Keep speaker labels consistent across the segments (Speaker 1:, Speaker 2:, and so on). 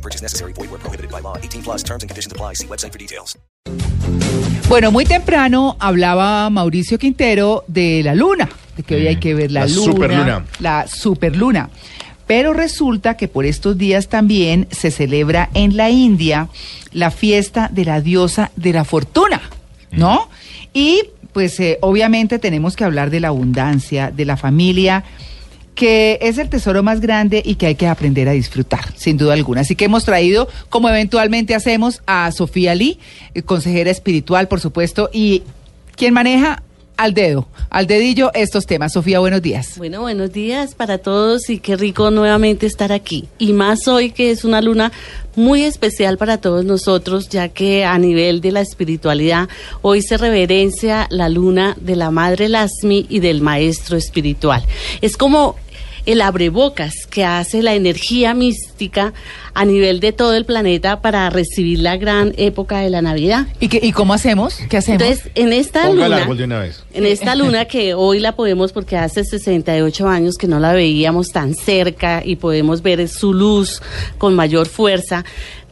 Speaker 1: No purchase necessary. Void where prohibited by law. 18 plus terms and conditions apply. See website for details.
Speaker 2: Bueno, muy temprano hablaba Mauricio Quintero de la luna, de que hoy hay que ver la,
Speaker 3: La
Speaker 2: luna,
Speaker 3: superluna.
Speaker 2: la superluna. Pero resulta que por estos días también se celebra en la India la fiesta de la diosa de la fortuna, ¿no? Y pues eh, obviamente tenemos que hablar de la abundancia, de la familia, que es el tesoro más grande y que hay que aprender a disfrutar, sin duda alguna. Así que hemos traído, como eventualmente hacemos, a Sofía Lee, eh, consejera espiritual, por supuesto, y quien maneja al dedo, al dedillo estos temas. Sofía, buenos días.
Speaker 4: Bueno, buenos días para todos y qué rico nuevamente estar aquí. Y más hoy que es una luna muy especial para todos nosotros, ya que a nivel de la espiritualidad, hoy se reverencia la luna de la Madre Lasmi y del Maestro Espiritual. Es como el abrebocas que hace la energía mística a nivel de todo el planeta para recibir la gran época de la Navidad.
Speaker 2: ¿Y, qué, y cómo hacemos? ¿Qué hacemos?
Speaker 4: Entonces, en esta
Speaker 3: Ponga el
Speaker 4: luna,
Speaker 3: árbol de una vez.
Speaker 4: en esta luna que hoy la podemos porque hace 68 años que no la veíamos tan cerca y podemos ver su luz con mayor fuerza.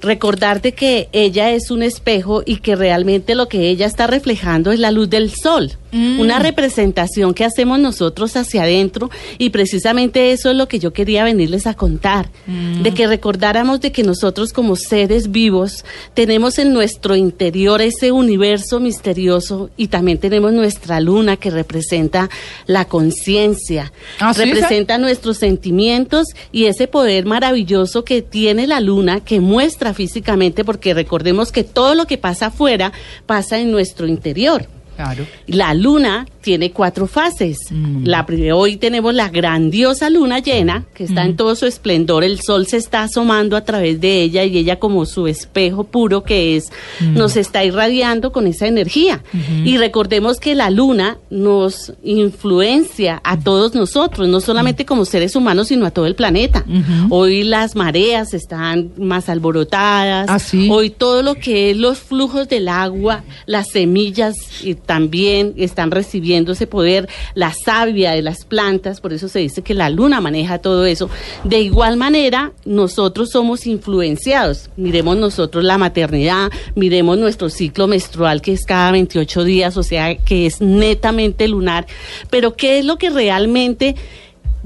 Speaker 4: Recordarte que ella es un espejo y que realmente lo que ella está reflejando es la luz del sol, una representación que hacemos nosotros hacia adentro y precisamente eso es lo que yo quería venirles a contar, de que recordáramos de que nosotros como seres vivos tenemos en nuestro interior ese universo misterioso y también tenemos nuestra luna que representa la conciencia,
Speaker 2: Ah, ¿sí?
Speaker 4: representa nuestros sentimientos y ese poder maravilloso que tiene la luna que muestra físicamente porque recordemos que todo lo que pasa afuera pasa en nuestro interior.
Speaker 2: Claro.
Speaker 4: La luna tiene cuatro fases. La pri- hoy tenemos la grandiosa luna llena, que está en todo su esplendor. El sol se está asomando a través de ella y ella como su espejo puro que es, nos está irradiando con esa energía. Y recordemos que la luna nos influencia a todos nosotros, no solamente como seres humanos, sino a todo el planeta. Hoy las mareas están más alborotadas.
Speaker 2: Ah, ¿sí?
Speaker 4: Hoy todo lo que es los flujos del agua, las semillas y también están recibiendo ese poder, la savia de las plantas, por eso se dice que la luna maneja todo eso. De igual manera, nosotros somos influenciados. Miremos nosotros la maternidad, miremos nuestro ciclo menstrual que es cada 28 días, o sea, que es netamente lunar. Pero ¿qué es lo que realmente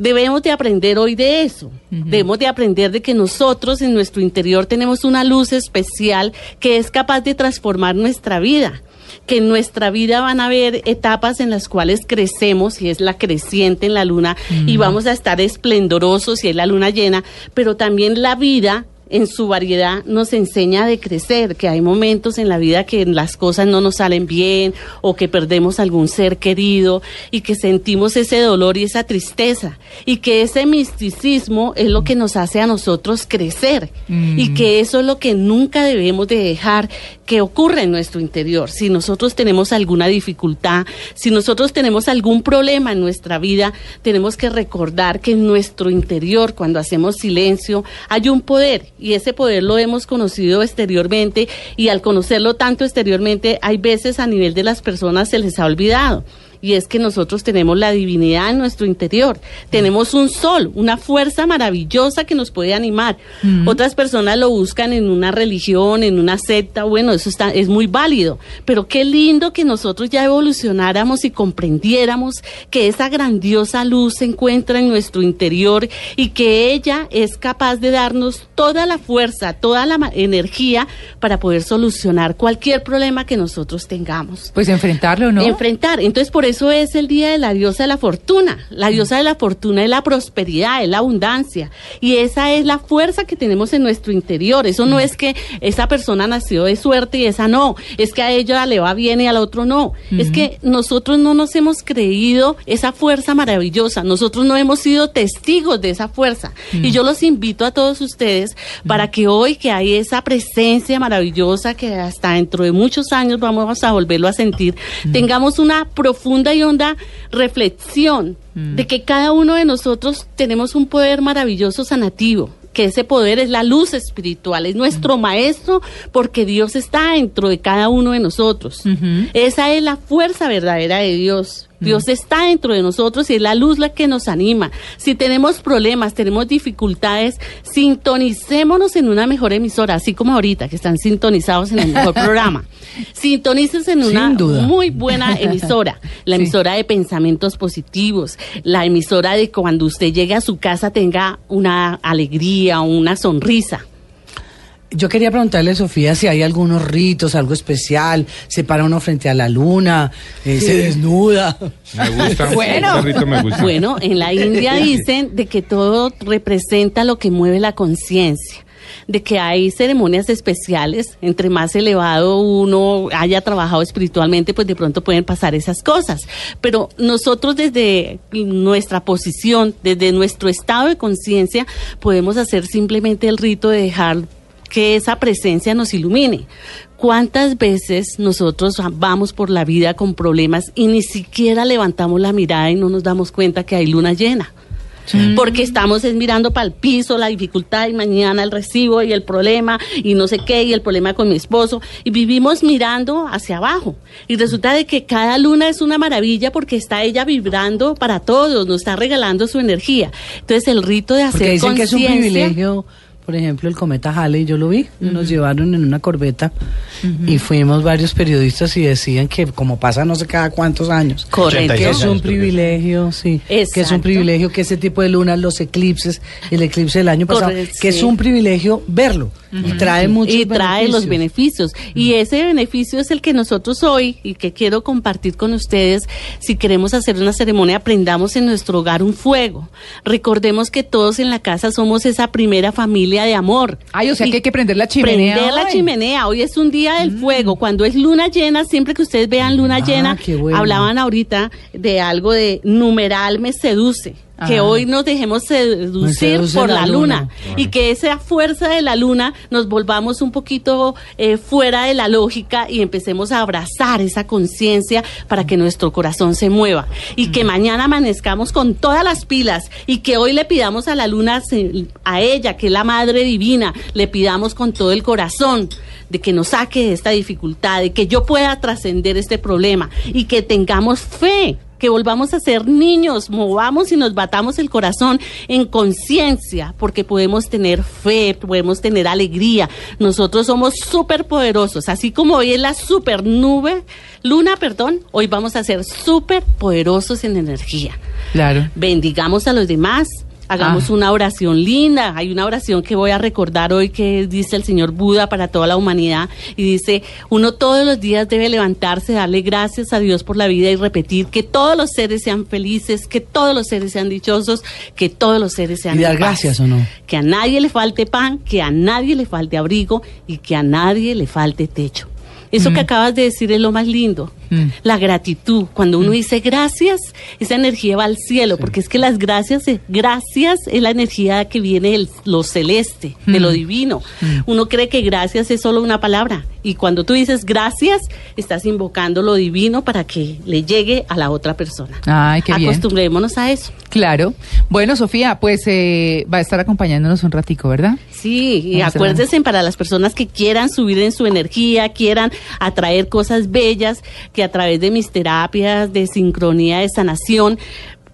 Speaker 4: Debemos de aprender hoy de eso. Debemos de aprender de que nosotros en nuestro interior tenemos una luz especial que es capaz de transformar nuestra vida. Que en nuestra vida van a haber etapas en las cuales crecemos y es la creciente en la luna y vamos a estar esplendorosos y es la luna llena, pero también la vida en su variedad nos enseña de crecer, que hay momentos en la vida que las cosas no nos salen bien o que perdemos algún ser querido y que sentimos ese dolor y esa tristeza y que ese misticismo es lo que nos hace a nosotros crecer y que eso es lo que nunca debemos de dejar que ocurra en nuestro interior. Si nosotros tenemos alguna dificultad, si nosotros tenemos algún problema en nuestra vida, tenemos que recordar que en nuestro interior, cuando hacemos silencio, hay un poder y ese poder lo hemos conocido exteriormente y al conocerlo tanto exteriormente, hay veces a nivel de las personas se les ha olvidado. Y es que nosotros tenemos la divinidad en nuestro interior. Tenemos un sol, una fuerza maravillosa que nos puede animar. Otras personas lo buscan en una religión, en una secta. Bueno, eso está, es muy válido. Pero qué lindo que nosotros ya evolucionáramos y comprendiéramos que esa grandiosa luz se encuentra en nuestro interior y que ella es capaz de darnos toda la fuerza, toda la energía para poder solucionar cualquier problema que nosotros tengamos
Speaker 2: Pues enfrentarlo, ¿no?
Speaker 4: enfrentar. Entonces, por eso es el día de la diosa de la fortuna. La diosa de la fortuna es la prosperidad, es la abundancia. Y esa es la fuerza que tenemos en nuestro interior. Eso no es que esa persona nació de suerte y esa no. Es que a ella le va bien y al otro no. Es que nosotros no nos hemos creído esa fuerza maravillosa. Nosotros no hemos sido testigos de esa fuerza. Y yo los invito a todos ustedes para que hoy que hay esa presencia maravillosa que hasta dentro de muchos años vamos a volverlo a sentir, tengamos una profunda y honda reflexión de que cada uno de nosotros tenemos un poder maravilloso sanativo que ese poder es la luz espiritual, es nuestro maestro porque Dios está dentro de cada uno de nosotros. Esa es la fuerza verdadera de Dios. Dios está dentro de nosotros y es la luz la que nos anima. Si tenemos problemas, tenemos dificultades, sintonicémonos en una mejor emisora, así como ahorita que están sintonizados en el mejor programa. Sintonícense en una
Speaker 3: duda.
Speaker 4: muy buena emisora, la emisora de pensamientos positivos, la emisora de cuando usted llegue a su casa tenga una alegría, una sonrisa.
Speaker 3: Yo quería preguntarle, Sofía, si hay algunos ritos, algo especial, se para uno frente a la luna, eh, se desnuda.
Speaker 5: Me gusta.
Speaker 2: Bueno.
Speaker 5: Ese rito me gusta.
Speaker 4: Bueno, en la India dicen de que todo representa lo que mueve la conciencia de que hay ceremonias especiales, entre más elevado uno haya trabajado espiritualmente, pues de pronto pueden pasar esas cosas. Pero nosotros desde nuestra posición, desde nuestro estado de conciencia, podemos hacer simplemente el rito de dejar que esa presencia nos ilumine. ¿Cuántas veces nosotros vamos por la vida con problemas y ni siquiera levantamos la mirada y no nos damos cuenta que hay luna llena? Porque estamos es mirando para el piso, la dificultad y mañana el recibo y el problema y no sé qué y el problema con mi esposo y vivimos mirando hacia abajo y resulta de que cada luna es una maravilla porque está ella vibrando para todos, nos está regalando su energía. Entonces el rito de hacer
Speaker 3: que es un
Speaker 4: conciencia-
Speaker 3: privilegio, por ejemplo, el cometa Halley, yo lo vi, nos llevaron en una corbeta y fuimos varios periodistas y decían que como pasa no sé cada cuántos años,
Speaker 4: Correcto.
Speaker 3: que es
Speaker 5: 86
Speaker 3: un privilegio, sí, que es un
Speaker 4: Exacto.
Speaker 3: privilegio que ese tipo de lunas, los eclipses, el eclipse del año pasado,
Speaker 4: Correcto,
Speaker 3: que es un privilegio verlo y trae muchos
Speaker 4: y trae los
Speaker 3: beneficios.
Speaker 4: Y ese beneficio es el que nosotros hoy, y que quiero compartir con ustedes, si queremos hacer una ceremonia, aprendamos en nuestro hogar un fuego. Recordemos que todos en la casa somos esa primera familia de amor.
Speaker 2: Ay, o sea
Speaker 4: Y
Speaker 2: que hay que prender la chimenea.
Speaker 4: Prender la
Speaker 2: hoy.
Speaker 4: chimenea. Hoy es un día del fuego. Cuando es luna llena, siempre que ustedes vean luna
Speaker 3: Ah,
Speaker 4: llena,
Speaker 3: qué bueno.
Speaker 4: hablaban ahorita de algo de numeral me seduce. Que hoy nos dejemos seducir por
Speaker 3: la
Speaker 4: la
Speaker 3: luna.
Speaker 4: luna. Y que esa fuerza de la luna nos volvamos un poquito eh, fuera de la lógica y empecemos a abrazar esa conciencia para que nuestro corazón se mueva. Y que mañana amanezcamos con todas las pilas y que hoy le pidamos a la luna, a ella, que es la Madre Divina, le pidamos con todo el corazón de que nos saque de esta dificultad, de que yo pueda trascender este problema y que tengamos fe que volvamos a ser niños, movamos y nos batamos el corazón en conciencia, porque podemos tener fe, podemos tener alegría. Nosotros somos súper poderosos, así como hoy es la super nube, luna, perdón, hoy vamos a ser súper poderosos en energía.
Speaker 2: Claro.
Speaker 4: Bendigamos a los demás. Hagamos
Speaker 2: Ah.
Speaker 4: una oración linda. Hay una oración que voy a recordar hoy que dice el señor Buda para toda la humanidad. Y dice, uno todos los días debe levantarse, darle gracias a Dios por la vida y repetir que todos los seres sean felices, que todos los seres sean dichosos, que todos los seres sean
Speaker 3: ¿Y dar
Speaker 4: paz.
Speaker 3: gracias o no?
Speaker 4: Que a nadie le falte pan, que a nadie le falte abrigo y que a nadie le falte techo. Eso que acabas de decir es lo más lindo.
Speaker 2: Mm.
Speaker 4: La gratitud. Cuando uno dice gracias, esa energía va al cielo, porque es que las gracias, eh, gracias es la energía que viene de lo celeste, de lo divino. Uno cree que gracias es solo una palabra. Y cuando tú dices gracias, estás invocando lo divino para que le llegue a la otra persona.
Speaker 2: Ay, qué bien.
Speaker 4: Acostumbrémonos a eso.
Speaker 2: Claro. Bueno, Sofía, pues eh, va a estar acompañándonos un ratico, ¿verdad?
Speaker 4: Sí, y
Speaker 2: Vamos
Speaker 4: acuérdense para las personas que quieran subir en su energía, quieran atraer cosas bellas, a través de mis terapias de sincronía, de sanación,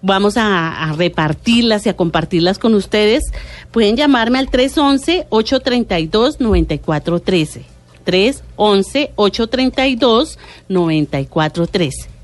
Speaker 4: vamos a, a repartirlas y a compartirlas con ustedes. Pueden llamarme al 311-832-9413. 311-832-9413.